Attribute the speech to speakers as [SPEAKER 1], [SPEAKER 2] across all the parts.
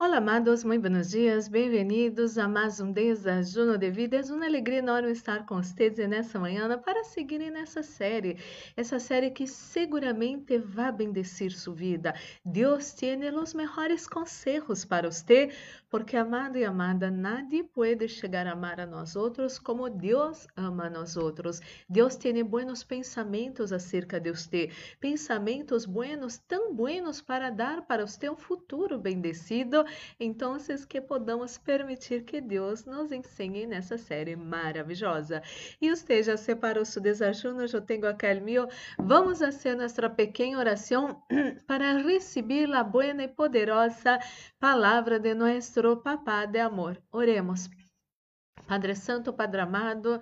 [SPEAKER 1] Olá, amados, muito buenos dias, bem-vindos a mais um Desajuno de Vida. É uma alegria enorme estar com vocês nessa manhã para seguirem nessa série, essa série que seguramente vai bendecir sua vida. Deus tem os melhores conselhos para você, porque amado e amada, nadie pode chegar a amar a nós outros como Deus ama a nós outros. Deus tem buenos pensamentos acerca de você, pensamentos buenos, tão buenos para dar para você um futuro bendecido então, que podamos permitir que Deus nos ensine nessa série maravilhosa. E você já separou seu desajuno? Eu tenho aqui o meu. Vamos fazer nossa pequena oração para receber a boa e poderosa palavra de nosso Papá de amor. Oremos. Padre Santo, Padre amado,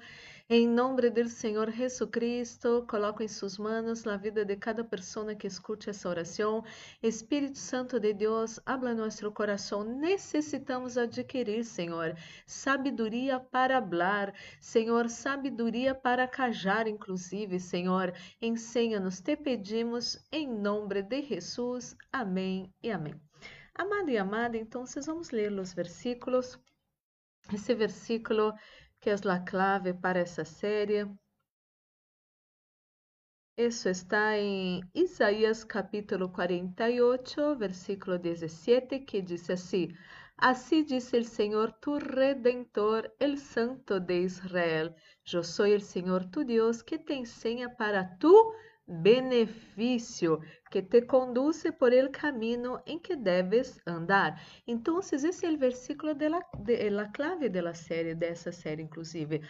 [SPEAKER 1] em nome do Senhor Jesucristo, coloco em suas mãos a vida de cada pessoa que escute essa oração. Espírito Santo de Deus, habla nosso coração. Necessitamos adquirir, Senhor, sabedoria para hablar, Senhor, sabedoria para cajar, inclusive, Senhor. Ensina-nos, te pedimos, em nome de Jesus. Amém e amém. Amado e amada, então, vamos ler os versículos. Esse versículo que é a clave para essa série. Isso está em Isaías capítulo 48, versículo 17, que diz assim: Assim disse o Senhor tu redentor, el Santo de Israel: Eu sou o Senhor tu Deus que te ensina para tu benefício que te conduce por el camino em que deves andar. Então, esse é o versículo de la, de la clave da série, dessa série, inclusive.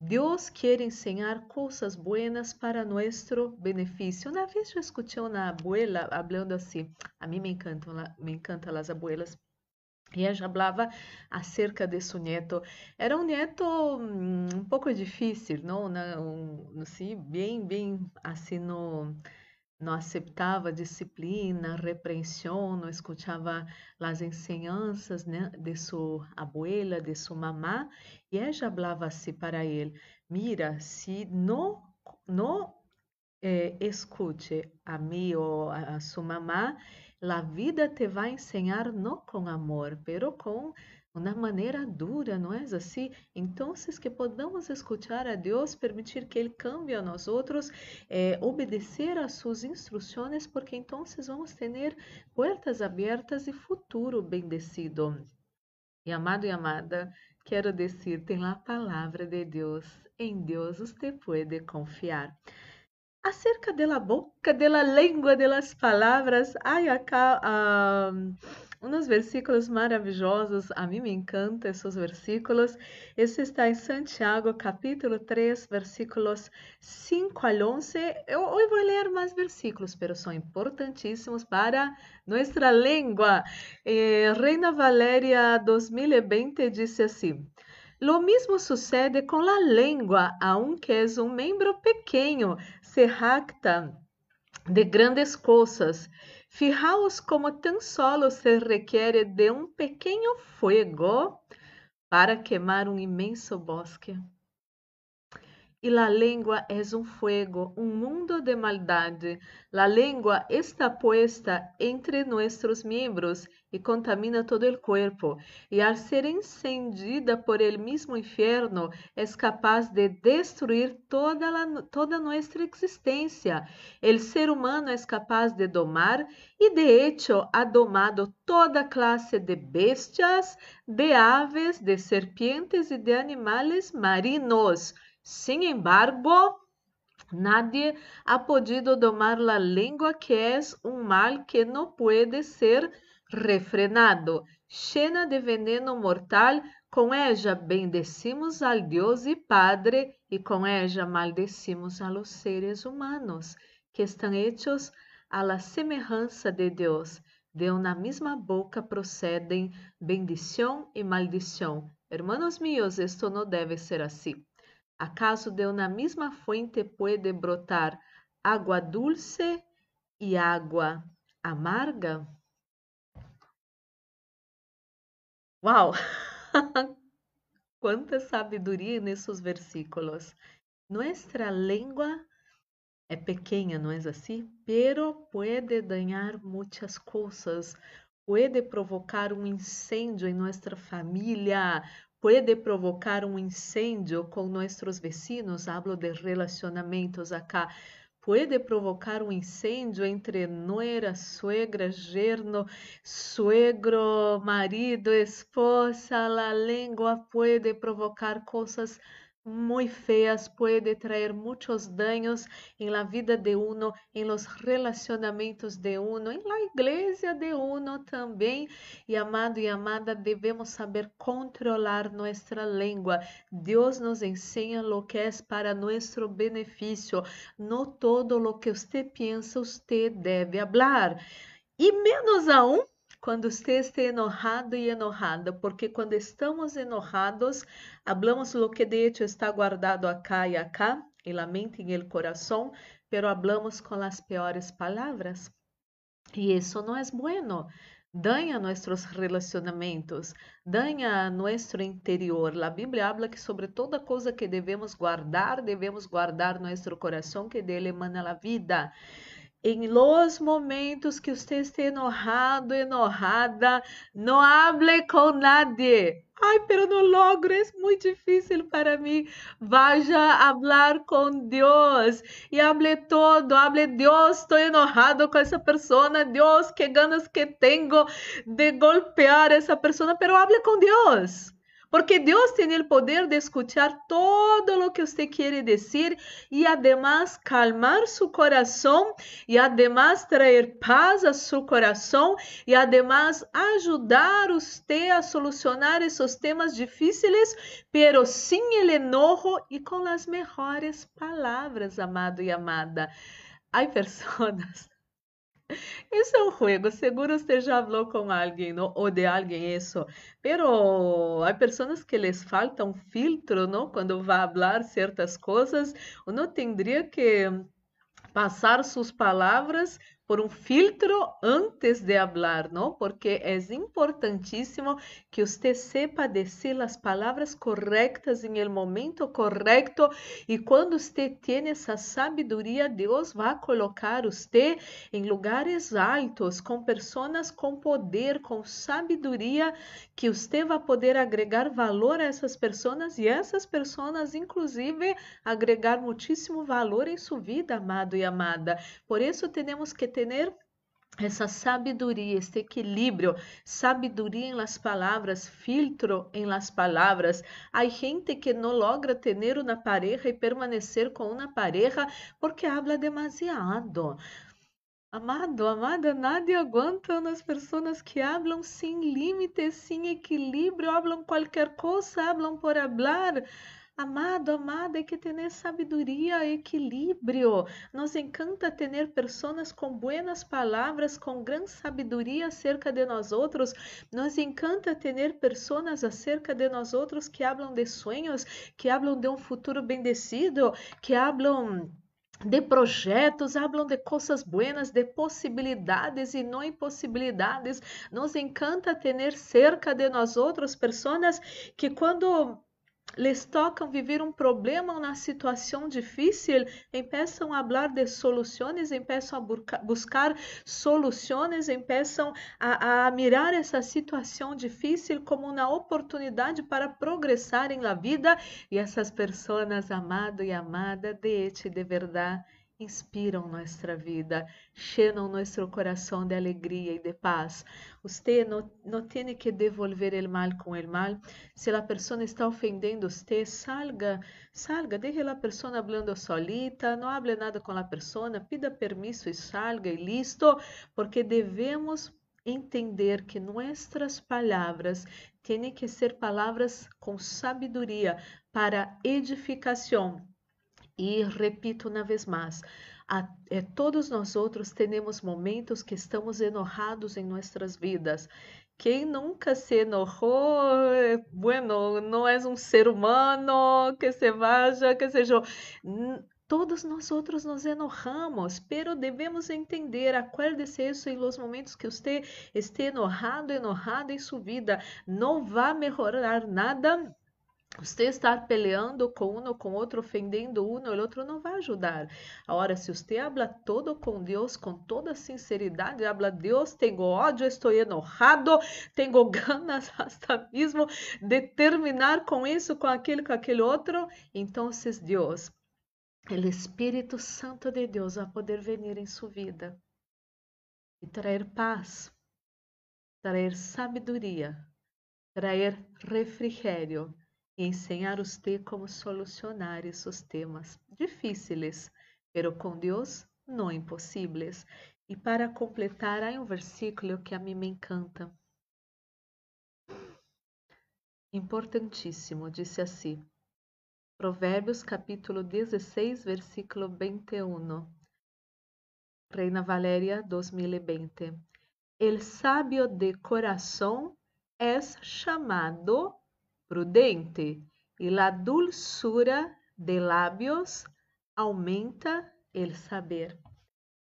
[SPEAKER 1] Deus quer ensinar coisas buenas para nosso benefício. Uma vez eu escutei uma abuela falando assim, a mim me encantam, me encantam as abuelas, e ela falava acerca de seu neto. Era um neto hum, um pouco difícil, não? não sim, bem, bem assim, não, não aceitava disciplina, repreensão, não escutava as ensinanças né, de sua abuela, de sua mamá. E ela falava assim para ele: Mira, se não, não eh, escute a mim ou a, a sua mamá, La vida te vai ensinar não com amor, pero com uma maneira dura, não é assim? Então, que podamos escutar a Deus, permitir que Ele cambie a nós outros, eh, obedecer às suas instruções, porque então vamos ter portas abertas e futuro bendecido. E amado e amada, quero dizer, tem a palavra de Deus. Em Deus você pode confiar acerca da boca, da língua, das palavras. Ai, acá um, uns versículos maravilhosos. A mim me encantam esses versículos. Esse está em Santiago, capítulo 3, versículos 5 al 11. Eu hoje vou ler mais versículos, mas são importantíssimos para nossa língua. Eh, Reina Valéria 2020 disse assim. Lo mismo sucede con la lengua, aunque es un miembro pequeño, se jacta de grandes cosas. Fijaos como tan solo se requiere de un pequeño fuego para quemar un inmenso bosque. E a língua é um fuego, um mundo de maldade. A língua está puesta entre nossos membros e contamina todo o corpo. E al ser encendida por el mismo inferno, é capaz de destruir toda, la, toda nossa existência. El ser humano é capaz de domar e de hecho ha domado toda classe de bestias, de aves, de serpientes e de animais marinos. Sin embargo, nadie ha podido domar la lengua, que es un mal que no puede ser refrenado, llena de veneno mortal. Com ella bendecimos al Deus e Padre, e com ella maldecimos a los seres humanos, que estão hechos a la de Deus. De uma mesma boca procedem bendição e maldição. Hermanos míos, esto não deve ser assim. ¿Acaso de una misma fuente puede brotar agua dulce y agua amarga? Uau! Quanta sabedoria nesses versículos. Nuestra lengua é pequena, não é assim? Pero puede dañar muitas coisas. puede provocar um incêndio em nossa família, puede provocar um incêndio com nossos vecinos, hablo de relacionamentos acá, puede provocar um incêndio entre nuera, suegra, yerno, suegro, marido, esposa, a língua puede provocar coisas muy feas, puede traer muchos daños en la vida de uno, en los relacionamientos de uno, en la iglesia de uno también. Y amado y amada, debemos saber controlar nuestra lengua. Dios nos enseña lo que es para nuestro beneficio. No todo lo que usted piensa, usted debe hablar. Y menos aún quando você está enojado e enojada, porque quando estamos enojados, hablamos lo que de hecho está guardado acá e acá, e la mente e el corazón, pero hablamos com as piores palavras. E isso não é bueno. Danha nossos relacionamentos, danha nosso interior. A Bíblia habla que sobre toda coisa que devemos guardar, devemos guardar nosso coração, que dele emana a vida. Em los momentos que você esté enojado, enojada, não hable com nadie. Ai, pero no logro, é muito difícil para mim. Vaya falar com Deus e hable todo. Hable, Deus, estou enojado com essa pessoa. Deus, que ganas que tenho de golpear essa pessoa. Pero hable com Deus. Porque Deus tem o poder de escuchar todo o que você quer dizer e, además, calmar seu coração e, además, trazer paz a seu coração e, además, ajudar você a solucionar esses temas difíceis, pero sem el enojo e com as melhores palavras, amado e amada. Há pessoas isso é um juego, seguro você já falou com alguém ¿no? ou de alguém isso. Pero há pessoas que les falta um filtro, ¿no? Quando vai falar certas coisas, uno tendría que passar suas palavras por um filtro antes de hablar, ¿no? Porque é importantíssimo que você sepa dizer as palavras corretas em el momento correto e quando você tem essa sabedoria, Deus vai colocar você em lugares altos, com pessoas com poder, com sabedoria, que você vai poder agregar valor a essas pessoas e essas pessoas, inclusive, agregar muitíssimo valor em sua vida, amado e amada. Por isso, temos que ter essa sabedoria, este equilíbrio, sabedoria em las palavras, filtro em las palavras. Há gente que não logra ter uma pareja e permanecer com uma pareja porque habla demasiado. Amado, amada, nadie aguanta nas pessoas que hablam sem limites, sem equilíbrio, hablam qualquer coisa, hablam por hablar. Amado, amada, hay que ter sabedoria, equilíbrio. Nos encanta ter pessoas com buenas palavras, com gran sabedoria acerca de nós outros. Nos encanta ter pessoas acerca de nós outros que hablam de sonhos, que hablam de um futuro bendecido, que hablam de projetos, hablam de coisas buenas, de possibilidades e não impossibilidades. Nos encanta ter cerca de nós outros pessoas que quando les tocam viver um problema ou uma situação difícil, empeçam a falar de soluções, empeçam a buscar soluções, empeçam a, a mirar essa situação difícil como uma oportunidade para progressar em la vida. E essas pessoas, amado e amada, de de verdade inspiram nossa vida, llenam nosso coração de alegria e de paz. Você não, não tem que devolver o mal com o mal. Se a pessoa está ofendendo você, salga, salga, deixe a pessoa falando solita, não hable nada com a pessoa, pida permisso e salga e listo, porque devemos entender que nossas palavras têm que ser palavras com sabedoria para edificação e repito uma vez mais, a, é, todos nós outros temos momentos que estamos enojados em nossas vidas. Quem nunca se enojou, bueno, não é um ser humano que se vaya, que seja. Todos nós outros nos enojamos, pero devemos entender, acuérdese isso em los momentos que você esteja enojado, enojada em sua vida, não vai melhorar nada Você estar peleando com um com outro, ofendendo um, o outro não vai ajudar. Agora, se você habla todo com Deus, com toda sinceridade, habla Deus, tenho ódio, estou enojado, tenho ganas hasta mesmo de terminar com isso, com aquele, com aquele outro, então Deus, o Espírito Santo de Deus vai poder vir em sua vida e trazer paz, trazer sabedoria, trazer refrigério e ensinar usted como solucionar esses temas difíceis, pero com Deus não impossíveis. E para completar, há um versículo que a mim me encanta. Importantíssimo, disse assim. Provérbios capítulo 16, versículo 21. Reina Valéria 2020. El sábio de coração é chamado prudente, e la dulzura de labios aumenta el saber.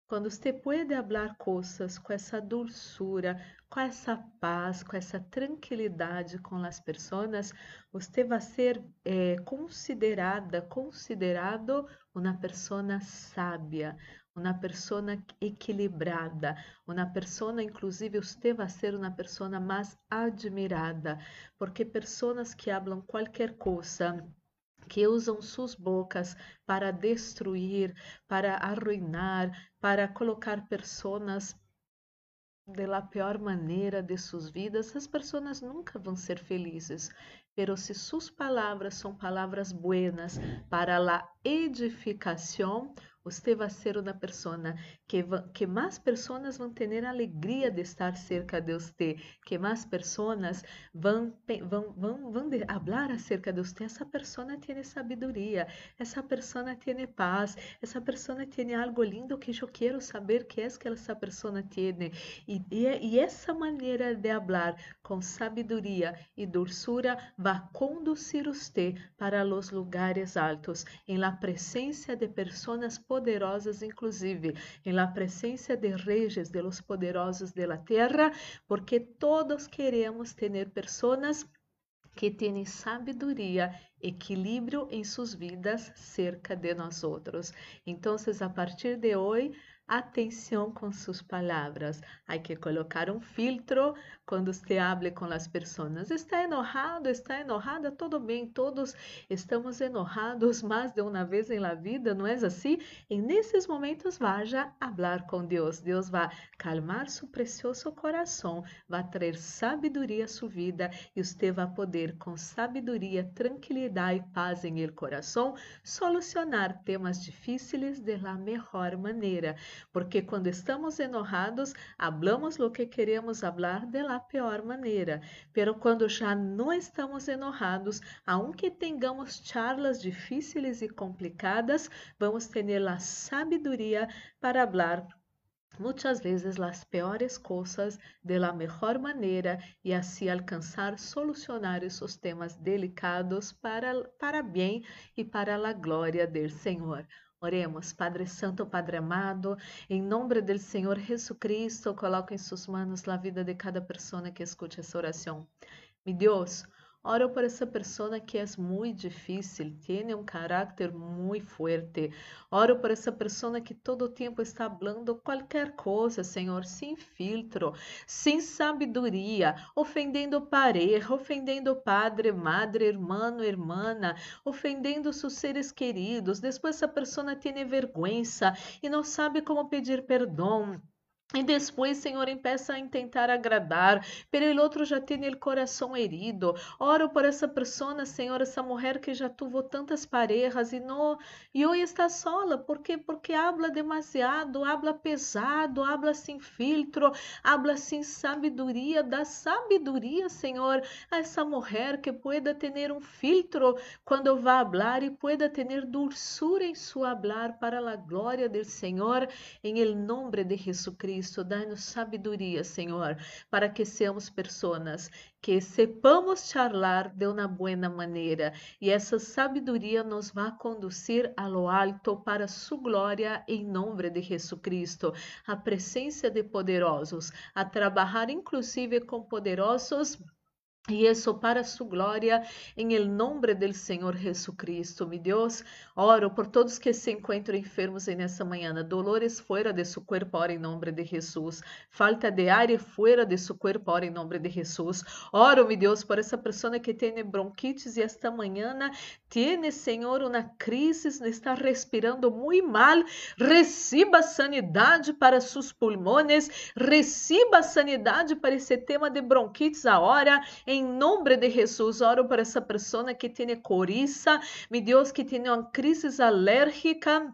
[SPEAKER 1] Quando você pode falar coisas com essa dulzura, com essa paz, com essa tranquilidade com as pessoas, você vai ser eh, considerada, considerado uma pessoa sábia, uma pessoa equilibrada, uma pessoa, inclusive, você vai ser uma pessoa mais admirada, porque pessoas que falam qualquer coisa que usam suas bocas para destruir, para arruinar, para colocar pessoas de la pior maneira de suas vidas, as pessoas nunca vão ser felizes. Pero se suas palavras são palavras buenas para a edificação, você vai ser uma pessoa que, que mais pessoas vão ter alegria de estar cerca de você, que mais pessoas vão, vão, vão, vão falar acerca de você. Essa pessoa tem sabedoria, essa pessoa tem paz, essa pessoa tem algo lindo que eu quero saber que é que essa pessoa tem. E, e, e essa maneira de falar com sabedoria e doçura vai conduzir você para os lugares altos, em la presença de pessoas poderosas, inclusive, em la presença de reis de los poderosos de la terra, porque todos queremos ter pessoas que têm sabedoria, equilíbrio em suas vidas cerca de nós outros. Então, a partir de hoje, atenção com suas palavras. Há que colocar um filtro quando você hable com as pessoas. Está enojado, está enojada, tudo bem, todos estamos enojados mais de uma vez em la vida, não é assim? E nesses momentos, vaja falar com Deus. Deus vai calmar seu precioso coração, vai trazer sabedoria à sua vida e você vai poder, com sabedoria, tranquilidade e paz em el coração, solucionar temas difíceis de la melhor maneira porque quando estamos enojados, hablamos lo que queremos hablar de la peor maneira. Pero quando já não estamos enojados, aunque tengamos charlas difíceis e complicadas, vamos ter a sabedoria para hablar muitas vezes as piores coisas de la mejor maneira e assim alcançar solucionar esses temas delicados para para bem e para a glória do Senhor. Oremos, Padre Santo, Padre amado, em nome do Senhor Jesucristo, coloco em suas mãos a vida de cada pessoa que escute essa oração. Mi Deus, Oro por essa pessoa que é muito difícil, tem um caráter muito forte. Oro por essa pessoa que todo tempo está falando qualquer coisa, Senhor, sem filtro, sem sabedoria, ofendendo pareja, ofendendo padre, madre, irmão, irmã, ofendendo seus seres queridos. Depois essa pessoa tem vergonha e não sabe como pedir perdão. E depois, Senhor, empeça a tentar agradar, pero el outro já tem o coração herido. Oro por essa pessoa, Senhor, essa mulher que já tuvo tantas parejas e não e hoje está sola, por quê? Porque habla demasiado, habla pesado, habla sem filtro, habla sem sabedoria, dá sabedoria, Senhor, a essa mulher que pueda ter um filtro quando vai falar e pueda ter dulçura em su hablar para a glória do Senhor, em el nome de Jesucristo. Cristo, dai-nos sabedoria, Senhor, para que seamos pessoas que sepamos charlar de uma boa maneira e essa sabedoria nos vai conduzir a lo alto para sua glória em nome de Jesus Cristo, a presença de poderosos, a trabalhar inclusive com poderosos y eso para su gloria en el nombre del Señor Jesucristo. Mi Dios, oro por todos que se encuentran enfermos en esta mañana, dolores fuera de su cuerpo, ora en nombre de Jesús, falta de aire fuera de su cuerpo, ora en nombre de Jesús. Oro, mi Dios, por esa persona que tiene bronquitis y esta mañana tiene, Señor, una crisis, está respirando muy mal. Reciba sanidad para sus pulmones, reciba sanidad para ese tema de bronquitis ahora. Em nome de Jesus, oro para essa pessoa que tem coriza, meu Deus, que tem uma crise alérgica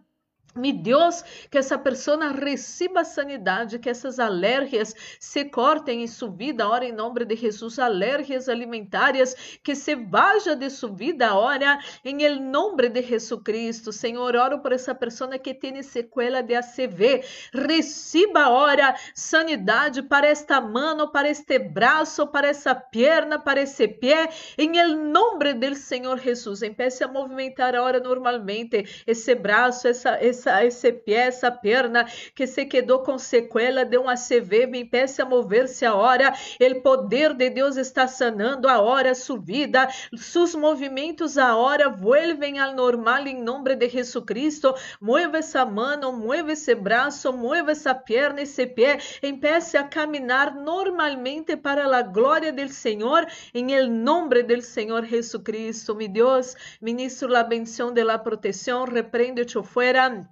[SPEAKER 1] Mi Deus, que essa pessoa receba sanidade, que essas alérgias se cortem em sua vida, ora em nome de Jesus, alérgias alimentares, que se vaja de sua vida, ora em el nome de Jesus Cristo. Senhor, oro por essa pessoa que tem sequela de ACV, receba, ora, sanidade para esta mão, para este braço, para essa perna, para esse pé, em el nome do Senhor Jesus. Empiece a movimentar, ora, normalmente, esse braço, essa, essa essa, esse pé, essa perna que se quedou com sequela de um ACV, me impeça a mover-se a hora. O poder de Deus está sanando a hora subida. Seus movimentos a hora vuelven ao normal em nome de Jesucristo. Mueva essa mão, mueva esse braço, mueva essa perna, esse pé. Empece a caminhar normalmente para a glória do Senhor, em nome do Senhor Jesucristo. Mi Deus, ministro la bendición de la protección, reprende-te fuera.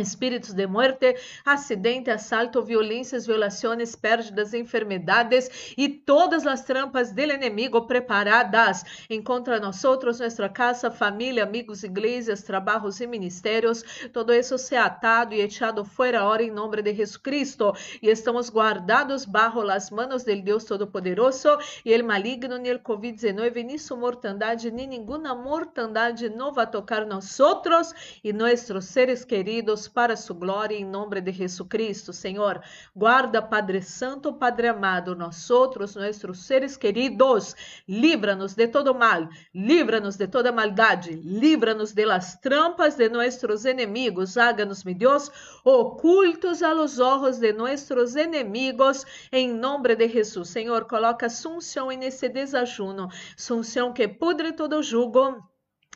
[SPEAKER 1] Espíritos de muerte, acidente, asalto, violências, violações, pérdidas, enfermedades e todas as trampas do inimigo preparadas em contra nós outros, nossa casa, família, amigos, igrejas, trabalhos e ministérios, todo isso se atado e echado fora hora em nome de Jesus Cristo. E estamos guardados bajo las manos del Deus Todo-Poderoso e el maligno ni el COVID-19 ni su mortandade ni ninguna mortandade não vai tocar nós outros e nossos seres queridos para sua glória em nome de Jesus Cristo, Senhor. Guarda, Padre Santo, Padre amado, nós outros, nossos seres queridos, livra-nos de todo mal, livra-nos de toda maldade, livra-nos de las trampas de nossos inimigos, háganos, meu Deus, ocultos a los de nossos inimigos, em nome de Jesus. Senhor, coloca sunção nesse desajuno, sunção que pudre todo jugo,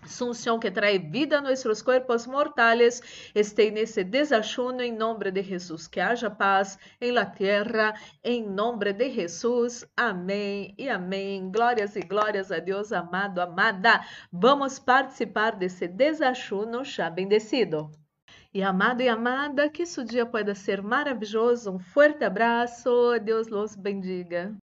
[SPEAKER 1] Sunción que trae vida a nuestros cuerpos mortales, esté nesse desachuno em nome de Jesus. Que haja paz em la tierra, em nome de Jesus. Amém e amém. Glórias e glórias a Deus, amado, amada. Vamos participar desse desachuno já bendecido. E amado e amada, que seu dia pueda ser maravilhoso. Um forte abraço. Deus los bendiga.